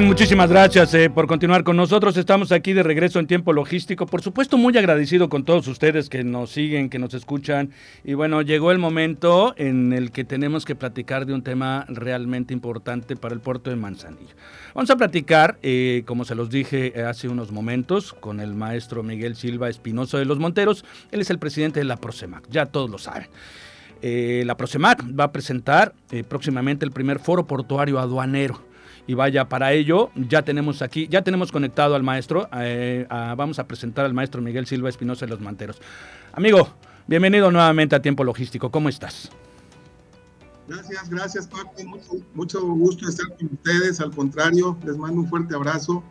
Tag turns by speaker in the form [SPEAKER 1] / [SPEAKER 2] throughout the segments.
[SPEAKER 1] Muchísimas gracias eh, por continuar con nosotros. Estamos aquí de regreso en tiempo logístico. Por supuesto, muy agradecido con todos ustedes que nos siguen, que nos escuchan. Y bueno, llegó el momento en el que tenemos que platicar de un tema realmente importante para el puerto de Manzanillo. Vamos a platicar, eh, como se los dije eh, hace unos momentos, con el maestro Miguel Silva Espinoso de los Monteros. Él es el presidente de la Prosemac, ya todos lo saben. la Prosemac va a presentar próximamente el primer foro portuario aduanero y vaya, para ello ya tenemos aquí, ya tenemos conectado al maestro, eh, vamos a presentar al maestro Miguel Silva Espinosa de los Manteros. Amigo, bienvenido nuevamente a Tiempo Logístico, ¿cómo estás?
[SPEAKER 2] Gracias, gracias Paco, mucho, mucho gusto estar con ustedes, al contrario, les mando un fuerte abrazo.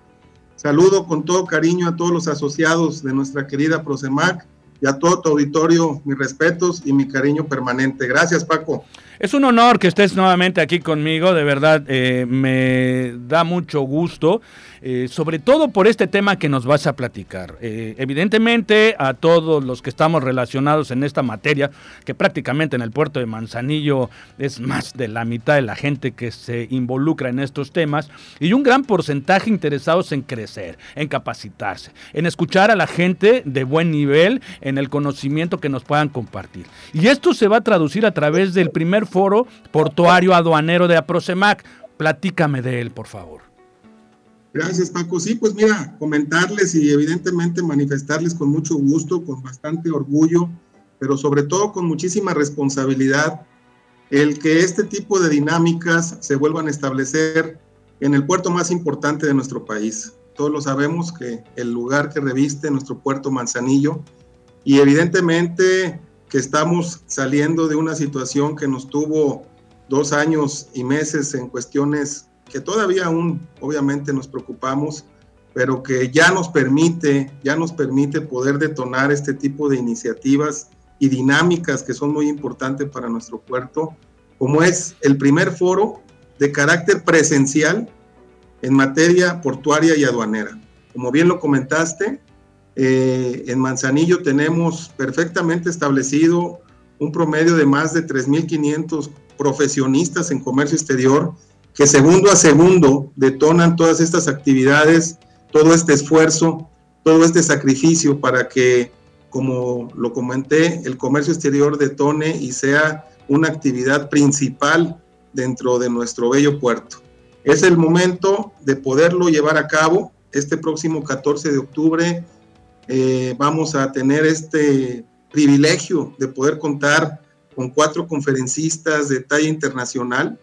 [SPEAKER 2] Saludo con todo cariño a todos los asociados de nuestra querida Prosemac y a todo tu auditorio, mis respetos y mi cariño permanente. Gracias, Paco.
[SPEAKER 1] Es un honor que estés nuevamente aquí conmigo, de verdad eh, me da mucho gusto. Eh, sobre todo por este tema que nos vas a platicar. Eh, evidentemente, a todos los que estamos relacionados en esta materia, que prácticamente en el puerto de Manzanillo es más de la mitad de la gente que se involucra en estos temas, y un gran porcentaje interesados en crecer, en capacitarse, en escuchar a la gente de buen nivel, en el conocimiento que nos puedan compartir. Y esto se va a traducir a través del primer foro portuario aduanero de Aprosemac. Platícame de él, por favor.
[SPEAKER 2] Gracias, Paco. Sí, pues mira, comentarles y evidentemente manifestarles con mucho gusto, con bastante orgullo, pero sobre todo con muchísima responsabilidad, el que este tipo de dinámicas se vuelvan a establecer en el puerto más importante de nuestro país. Todos lo sabemos que el lugar que reviste nuestro puerto Manzanillo y evidentemente que estamos saliendo de una situación que nos tuvo dos años y meses en cuestiones que todavía aún obviamente nos preocupamos, pero que ya nos permite, ya nos permite poder detonar este tipo de iniciativas y dinámicas que son muy importantes para nuestro puerto, como es el primer foro de carácter presencial en materia portuaria y aduanera. Como bien lo comentaste, eh, en Manzanillo tenemos perfectamente establecido un promedio de más de 3.500 profesionistas en comercio exterior que segundo a segundo detonan todas estas actividades, todo este esfuerzo, todo este sacrificio para que, como lo comenté, el comercio exterior detone y sea una actividad principal dentro de nuestro bello puerto. Es el momento de poderlo llevar a cabo. Este próximo 14 de octubre eh, vamos a tener este privilegio de poder contar con cuatro conferencistas de talla internacional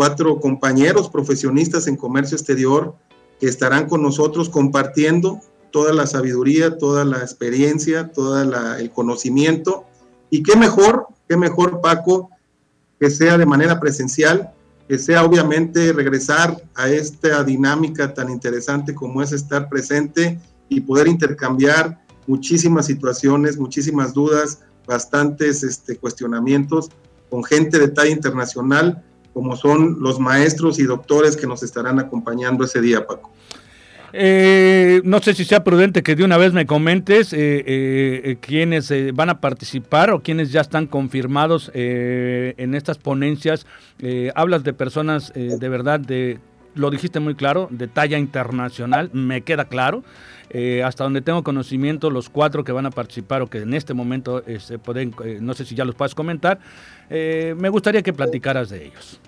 [SPEAKER 2] cuatro compañeros profesionistas en comercio exterior que estarán con nosotros compartiendo toda la sabiduría, toda la experiencia, todo el conocimiento. Y qué mejor, qué mejor, Paco, que sea de manera presencial, que sea obviamente regresar a esta dinámica tan interesante como es estar presente y poder intercambiar muchísimas situaciones, muchísimas dudas, bastantes este, cuestionamientos con gente de talla internacional como son los maestros y doctores que nos estarán acompañando ese día, Paco.
[SPEAKER 1] Eh, no sé si sea prudente que de una vez me comentes eh, eh, quiénes van a participar o quiénes ya están confirmados en estas ponencias. hablas de personas de verdad, de, lo dijiste muy claro, de talla internacional, me queda claro. hasta donde tengo conocimiento, los cuatro que van a participar o que en este momento se pueden, no sé si ya los puedes comentar, me gustaría que platicaras de ellos.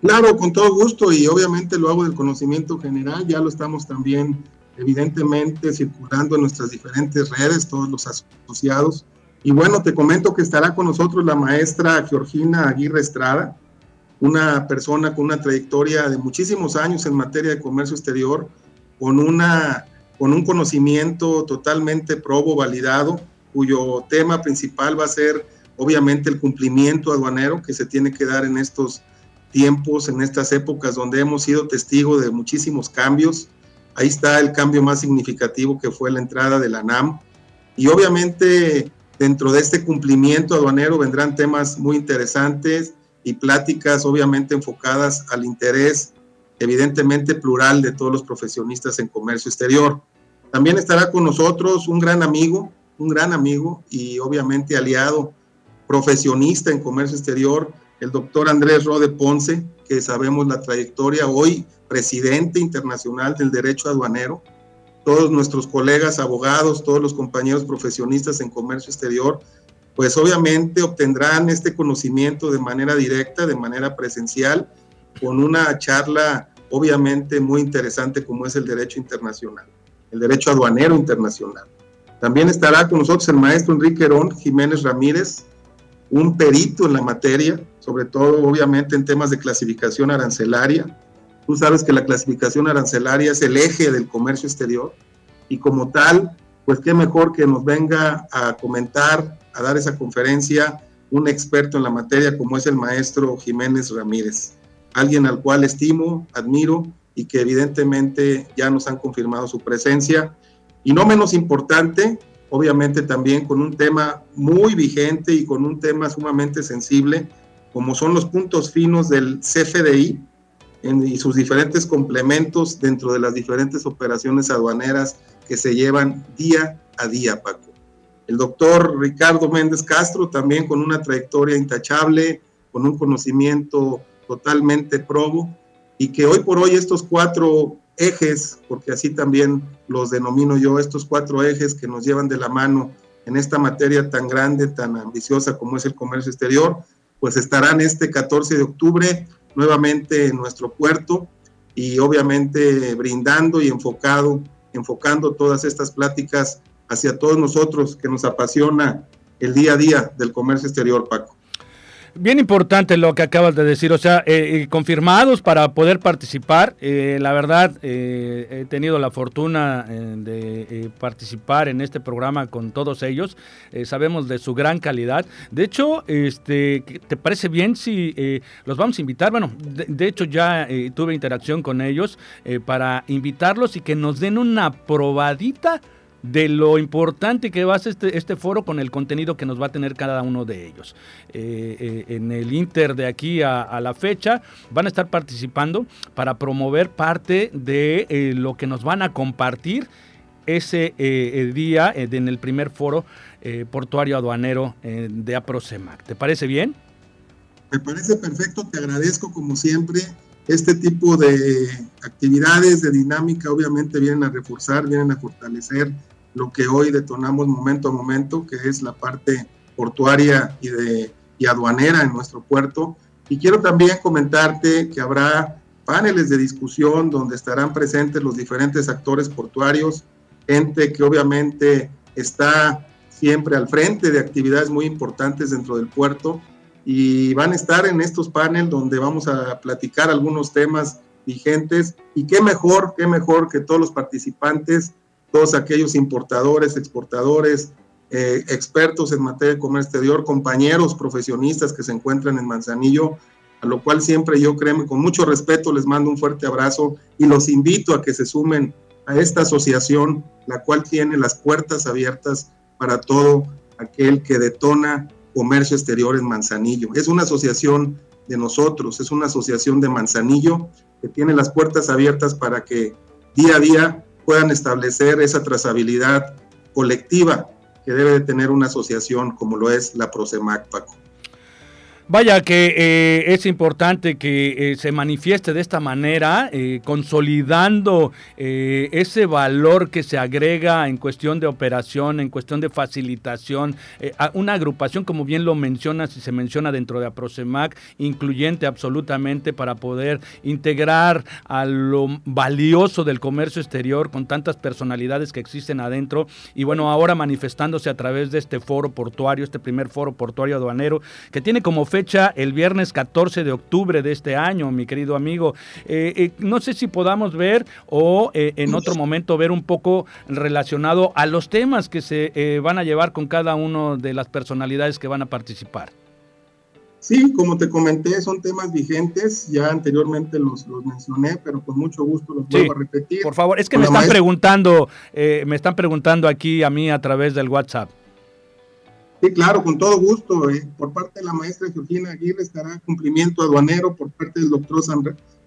[SPEAKER 2] Claro, con todo gusto y obviamente lo hago del conocimiento general, ya lo estamos también evidentemente circulando en nuestras diferentes redes, todos los asociados. Y bueno, te comento que estará con nosotros la maestra Georgina Aguirre Estrada, una persona con una trayectoria de muchísimos años en materia de comercio exterior, con, una, con un conocimiento totalmente probo, validado, cuyo tema principal va a ser obviamente el cumplimiento aduanero que se tiene que dar en estos tiempos, en estas épocas donde hemos sido testigos de muchísimos cambios. Ahí está el cambio más significativo que fue la entrada de la NAM. Y obviamente dentro de este cumplimiento aduanero vendrán temas muy interesantes y pláticas obviamente enfocadas al interés evidentemente plural de todos los profesionistas en comercio exterior. También estará con nosotros un gran amigo, un gran amigo y obviamente aliado profesionista en comercio exterior, el doctor Andrés Rode Ponce, que sabemos la trayectoria hoy, presidente internacional del derecho aduanero, todos nuestros colegas abogados, todos los compañeros profesionistas en comercio exterior, pues obviamente obtendrán este conocimiento de manera directa, de manera presencial, con una charla obviamente muy interesante como es el derecho internacional, el derecho aduanero internacional. También estará con nosotros el maestro Enrique Herón Jiménez Ramírez, un perito en la materia, sobre todo obviamente en temas de clasificación arancelaria. Tú sabes que la clasificación arancelaria es el eje del comercio exterior y como tal, pues qué mejor que nos venga a comentar, a dar esa conferencia un experto en la materia como es el maestro Jiménez Ramírez, alguien al cual estimo, admiro y que evidentemente ya nos han confirmado su presencia. Y no menos importante, obviamente también con un tema muy vigente y con un tema sumamente sensible, como son los puntos finos del CFDI y sus diferentes complementos dentro de las diferentes operaciones aduaneras que se llevan día a día, Paco. El doctor Ricardo Méndez Castro, también con una trayectoria intachable, con un conocimiento totalmente probo, y que hoy por hoy estos cuatro ejes, porque así también los denomino yo, estos cuatro ejes que nos llevan de la mano en esta materia tan grande, tan ambiciosa como es el comercio exterior, pues estarán este 14 de octubre nuevamente en nuestro puerto y obviamente brindando y enfocado, enfocando todas estas pláticas hacia todos nosotros que nos apasiona el día a día del comercio exterior, Paco.
[SPEAKER 1] Bien importante lo que acabas de decir, o sea, eh, eh, confirmados para poder participar. Eh, la verdad, he tenido la fortuna de participar en este programa con todos ellos. sabemos de su gran calidad. De hecho, este, ¿te parece bien si los vamos a invitar? Bueno, de hecho ya tuve interacción con ellos para invitarlos y que nos den una probadita de lo importante que va a ser este, este, foro con el contenido que nos va a tener cada uno de ellos. Eh, eh, en el Inter de aquí a, la fecha van a estar participando para promover parte de eh, lo que nos van a compartir ese día en el primer foro portuario aduanero de APROCEMAC. ¿Te parece bien?
[SPEAKER 2] Me parece perfecto, te agradezco como siempre. Este tipo de actividades, de dinámica, obviamente vienen a reforzar, vienen a fortalecer lo que hoy detonamos momento a momento, que es la parte portuaria y, de, y aduanera en nuestro puerto. Y quiero también comentarte que habrá paneles de discusión donde estarán presentes los diferentes actores portuarios, gente que obviamente está siempre al frente de actividades muy importantes dentro del puerto y van a estar en estos paneles donde vamos a platicar algunos temas vigentes. Y qué mejor, qué mejor que todos los participantes todos aquellos importadores, exportadores, eh, expertos en materia de comercio exterior, compañeros profesionistas que se encuentran en Manzanillo, a lo cual siempre yo créeme, con mucho respeto les mando un fuerte abrazo y los invito a que se sumen a esta asociación, la cual tiene las puertas abiertas para todo aquel que detona comercio exterior en Manzanillo. Es una asociación de nosotros, es una asociación de Manzanillo que tiene las puertas abiertas para que día a día puedan establecer esa trazabilidad colectiva que debe de tener una asociación como lo es la Prosemac, Paco.
[SPEAKER 1] Vaya que eh, es importante que eh, se manifieste de esta manera, eh, consolidando ese valor que se agrega en cuestión de operación, en cuestión de facilitación, una agrupación, como bien lo mencionas y se menciona dentro de APROCEMAC, incluyente absolutamente para poder integrar a lo valioso del comercio exterior con tantas personalidades que existen adentro. Y bueno, ahora manifestándose a través de este foro portuario, este primer foro portuario aduanero, que tiene como fe fecha el viernes 14 de octubre de este año, mi querido amigo. Eh, eh, no sé si podamos ver o eh, en otro momento ver un poco relacionado a los temas que se van a llevar con cada uno de las personalidades que van a participar.
[SPEAKER 2] Sí, como te comenté, son temas vigentes, ya anteriormente los, mencioné, pero con mucho gusto los vuelvo a repetir.
[SPEAKER 1] Por favor, es que me están preguntando, me están preguntando aquí a mí a través del WhatsApp.
[SPEAKER 2] Sí, claro, con todo gusto. Eh. Por parte de la maestra Georgina Aguirre estará cumplimiento aduanero, por parte del doctor,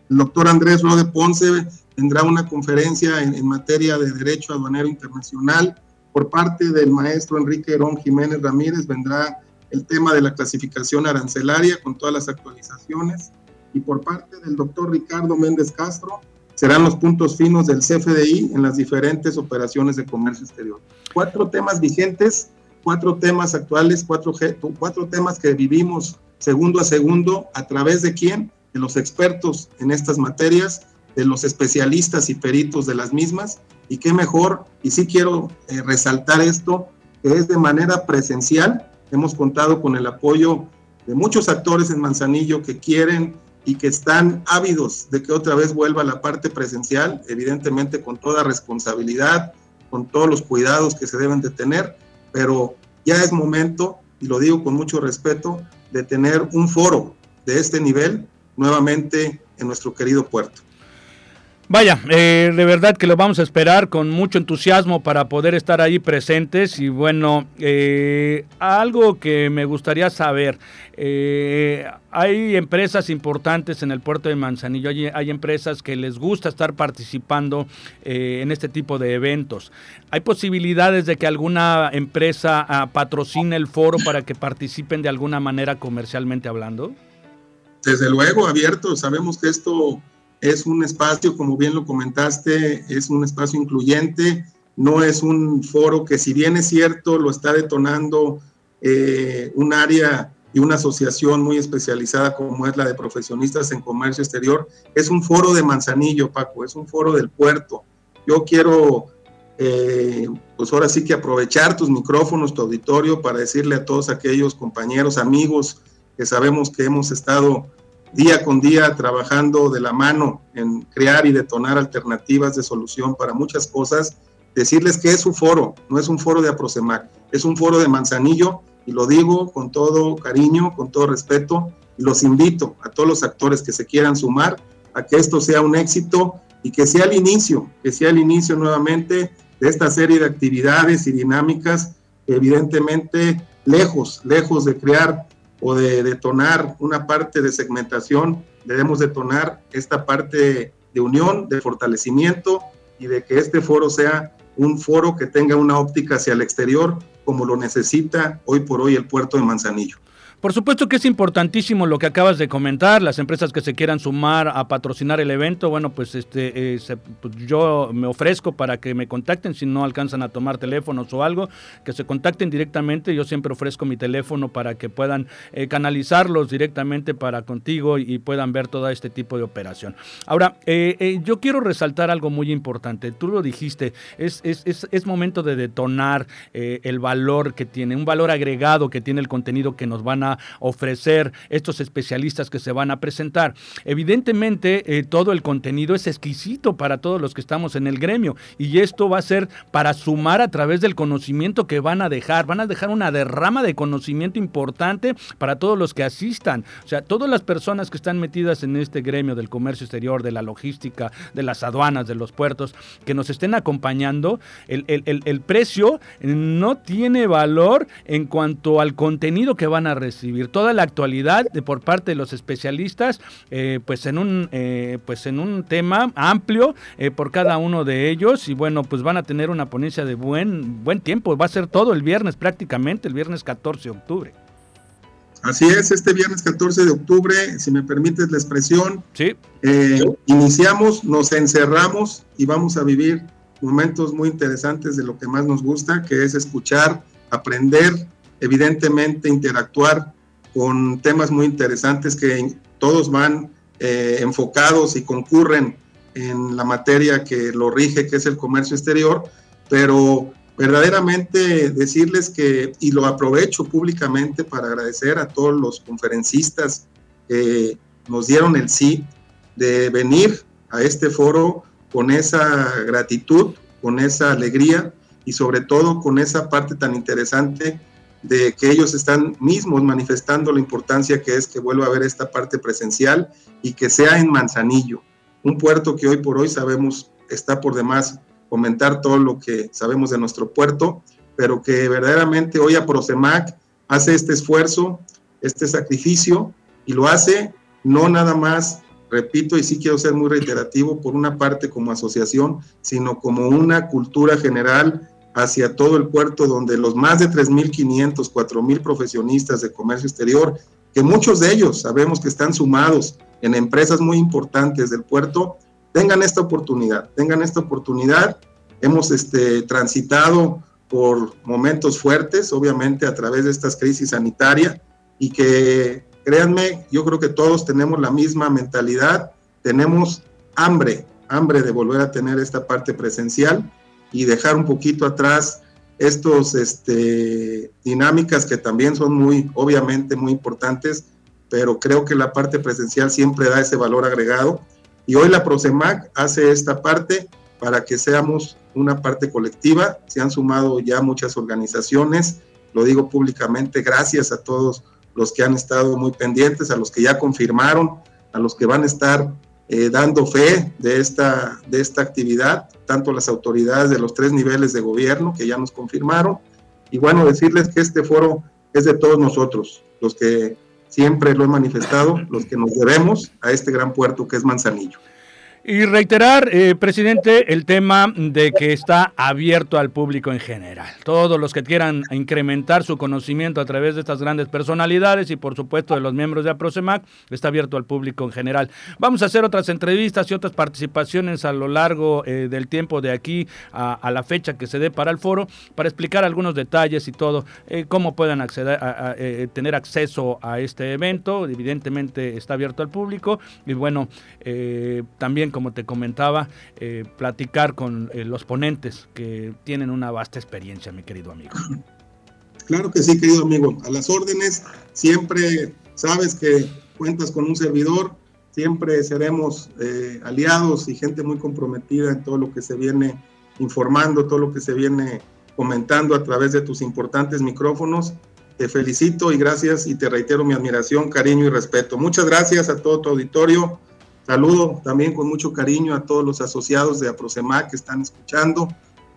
[SPEAKER 2] el doctor Andrés Rode Ponce tendrá una conferencia en, materia de Derecho Aduanero Internacional. Por parte del maestro Enrique Herón Jiménez Ramírez vendrá el tema de la clasificación arancelaria con todas las actualizaciones. Y por parte del doctor Ricardo Méndez Castro serán los puntos finos del CFDI en las diferentes operaciones de comercio exterior. Cuatro temas vigentes cuatro temas actuales, cuatro, cuatro temas que vivimos segundo a segundo, a través de quién? De los expertos en estas materias, de los especialistas y peritos de las mismas, y qué mejor, y sí quiero eh, resaltar esto, que es de manera presencial, hemos contado con el apoyo de muchos actores en Manzanillo que quieren y que están ávidos de que otra vez vuelva la parte presencial, evidentemente con toda responsabilidad, con todos los cuidados que se deben de tener, pero ya es momento, y lo digo con mucho respeto, de tener un foro de este nivel nuevamente en nuestro querido puerto.
[SPEAKER 1] Vaya, eh, de verdad que lo vamos a esperar con mucho entusiasmo para poder estar ahí presentes y bueno, eh, algo que me gustaría saber, eh, hay empresas importantes en el puerto de Manzanillo, hay, empresas que les gusta estar participando en este tipo de eventos. ¿Hay posibilidades de que alguna empresa ah, patrocine el foro para que participen de alguna manera comercialmente hablando?
[SPEAKER 2] Desde luego, abierto, sabemos que esto es un espacio, como bien lo comentaste, es un espacio incluyente, no es un foro que si bien es cierto, lo está detonando eh, un área y una asociación muy especializada como es la de profesionistas en comercio exterior, es un foro de Manzanillo, Paco, es un foro del puerto. Yo quiero, eh, pues ahora sí que aprovechar tus micrófonos, tu auditorio, para decirle a todos aquellos compañeros, amigos que sabemos que hemos estado día con día trabajando de la mano en crear y detonar alternativas de solución para muchas cosas, decirles que es su foro, no es un foro de Aprosemac, es un foro de Manzanillo y lo digo con todo cariño, con todo respeto y los invito a todos los actores que se quieran sumar a que esto sea un éxito y que sea el inicio, que sea el inicio nuevamente de esta serie de actividades y dinámicas, evidentemente lejos, lejos de crear o de detonar una parte de segmentación, debemos detonar esta parte de unión, de fortalecimiento y de que este foro sea un foro que tenga una óptica hacia el exterior como lo necesita hoy por hoy el puerto de Manzanillo.
[SPEAKER 1] Por supuesto que es importantísimo lo que acabas de comentar, las empresas que se quieran sumar a patrocinar el evento, bueno, pues este eh, pues yo me ofrezco para que me contacten si no alcanzan a tomar teléfonos o algo, que se contacten directamente, yo siempre ofrezco mi teléfono para que puedan eh, canalizarlos directamente para contigo y, puedan ver todo este tipo de operación. Ahora, eh, yo quiero resaltar algo muy importante, tú lo dijiste, es, es, es, es momento de detonar el valor que tiene, un valor agregado que tiene el contenido que nos van a ofrecer estos especialistas que se van a presentar. Evidentemente, eh, todo el contenido es exquisito para todos los que estamos en el gremio y esto va a ser para sumar a través del conocimiento que van a dejar. Van a dejar una derrama de conocimiento importante para todos los que asistan. O sea, todas las personas que están metidas en este gremio del comercio exterior, de la logística, de las aduanas, de los puertos, que nos estén acompañando, el, el precio no tiene valor en cuanto al contenido que van a recibir toda la actualidad de, por parte de los especialistas, eh, pues en un eh, pues en un tema amplio eh, por cada uno de ellos y bueno, pues van a tener una ponencia de buen buen tiempo, va a ser todo el viernes prácticamente, el viernes 14 de octubre.
[SPEAKER 2] Así es, este viernes 14 de octubre, si me permites la expresión,
[SPEAKER 1] sí.
[SPEAKER 2] iniciamos, nos encerramos y vamos a vivir momentos muy interesantes de lo que más nos gusta, que es escuchar, aprender, evidentemente interactuar con temas muy interesantes que todos van eh, enfocados y concurren en la materia que lo rige, que es el comercio exterior, pero verdaderamente decirles que, y lo aprovecho públicamente para agradecer a todos los conferencistas que nos dieron el sí de venir a este foro con esa gratitud, con esa alegría y sobre todo con esa parte tan interesante de que ellos están mismos manifestando la importancia que es que vuelva a haber esta parte presencial y que sea en Manzanillo, un puerto que hoy por hoy sabemos está por demás comentar todo lo que sabemos de nuestro puerto, pero que verdaderamente hoy a Prosemac hace este esfuerzo, este sacrificio y lo hace no nada más, repito, y sí quiero ser muy reiterativo, por una parte como asociación, sino como una cultura general hacia todo el puerto, donde los más de 3.500, 4.000 profesionistas de comercio exterior, que muchos de ellos sabemos que están sumados en empresas muy importantes del puerto, tengan esta oportunidad, tengan esta oportunidad. Hemos este, transitado por momentos fuertes, obviamente a través de estas crisis sanitarias, y que créanme, yo creo que todos tenemos la misma mentalidad, tenemos hambre, hambre de volver a tener esta parte presencial y dejar un poquito atrás estos este, dinámicas que también son muy, obviamente, muy importantes, pero creo que la parte presencial siempre da ese valor agregado. Y hoy la Prosemac hace esta parte para que seamos una parte colectiva. Se han sumado ya muchas organizaciones, lo digo públicamente, gracias a todos los que han estado muy pendientes, a los que ya confirmaron, a los que van a estar eh, dando fe de esta, de esta actividad, tanto las autoridades de los tres niveles de gobierno que ya nos confirmaron. Y bueno, decirles que este foro es de todos nosotros, los que siempre lo he manifestado, los que nos debemos a este gran puerto que es Manzanillo.
[SPEAKER 1] Y reiterar, eh, presidente, el tema de que está abierto al público en general. Todos los que quieran incrementar su conocimiento a través de estas grandes personalidades y por supuesto de los miembros de APROCEMAC, está abierto al público en general. Vamos a hacer otras entrevistas y otras participaciones a lo largo eh, del tiempo de aquí a, la fecha que se dé para el foro, para explicar algunos detalles y todo, eh, cómo puedan acceder a, tener acceso a este evento. Evidentemente está abierto al público y bueno, también como te comentaba, eh, platicar con eh, los ponentes que tienen una vasta experiencia, mi querido amigo.
[SPEAKER 2] Claro que sí, querido amigo. A las órdenes, siempre sabes que cuentas con un servidor, siempre seremos eh, aliados y gente muy comprometida en todo lo que se viene informando, todo lo que se viene comentando a través de tus importantes micrófonos. Te felicito y gracias y te reitero mi admiración, cariño y respeto. Muchas gracias a todo tu auditorio. Saludo también con mucho cariño a todos los asociados de APROCEMAC que están escuchando.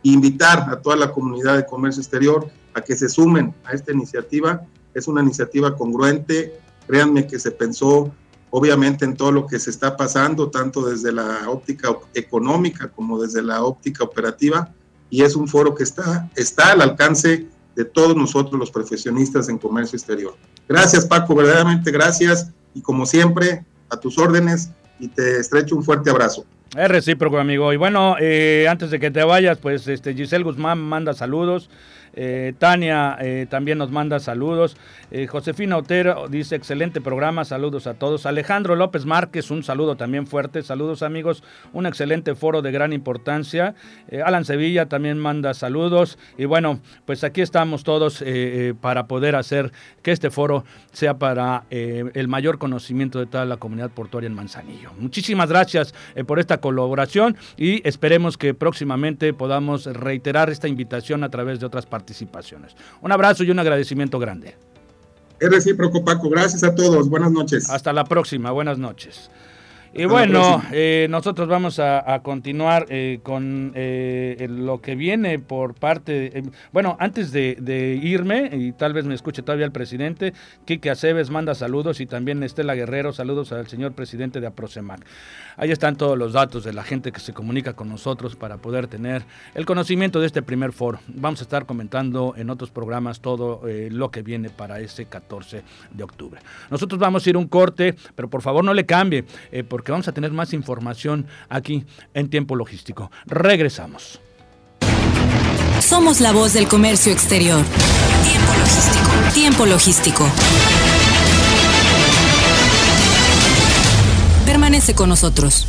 [SPEAKER 2] Invitar a toda la comunidad de comercio exterior a que se sumen a esta iniciativa. Es una iniciativa congruente. Créanme que se pensó obviamente en todo lo que se está pasando, tanto desde la óptica económica como desde la óptica operativa. Y es un foro que está, está al alcance de todos nosotros los profesionistas en comercio exterior. Gracias Paco, verdaderamente gracias. Y como siempre, a tus órdenes, y te estrecho un fuerte abrazo.
[SPEAKER 1] Es recíproco, amigo. Y bueno, eh, antes de que te vayas, pues este Giselle Guzmán manda saludos. Eh, Tania eh, también nos manda saludos. Josefina Otero dice, excelente programa, saludos a todos. Alejandro López Márquez, un saludo también fuerte. Saludos amigos, un excelente foro de gran importancia. Alan Sevilla también manda saludos. Y bueno, pues aquí estamos todos para poder hacer que este foro sea para el mayor conocimiento de toda la comunidad portuaria en Manzanillo. Muchísimas gracias por esta colaboración y esperemos que próximamente podamos reiterar esta invitación a través de otras participaciones. Un abrazo y un agradecimiento grande.
[SPEAKER 2] Es recíproco, Paco. Gracias a todos. Buenas noches.
[SPEAKER 1] Hasta la próxima. Buenas noches. Y bueno, eh, nosotros vamos a, continuar eh, con eh, lo que viene por parte, bueno, antes de, irme, y tal vez me escuche todavía el presidente, Quique Aceves manda saludos y también Estela Guerrero, saludos al señor presidente de Aprocemac. Ahí están todos los datos de la gente que se comunica con nosotros para poder tener el conocimiento de este primer foro. Vamos a estar comentando en otros programas todo lo que viene para ese 14 de octubre. Nosotros vamos a ir un corte, pero por favor no le cambie, porque que vamos a tener más información aquí en Tiempo Logístico. Regresamos.
[SPEAKER 3] Somos la voz del comercio exterior. Tiempo Logístico. Tiempo Logístico. Permanece con nosotros.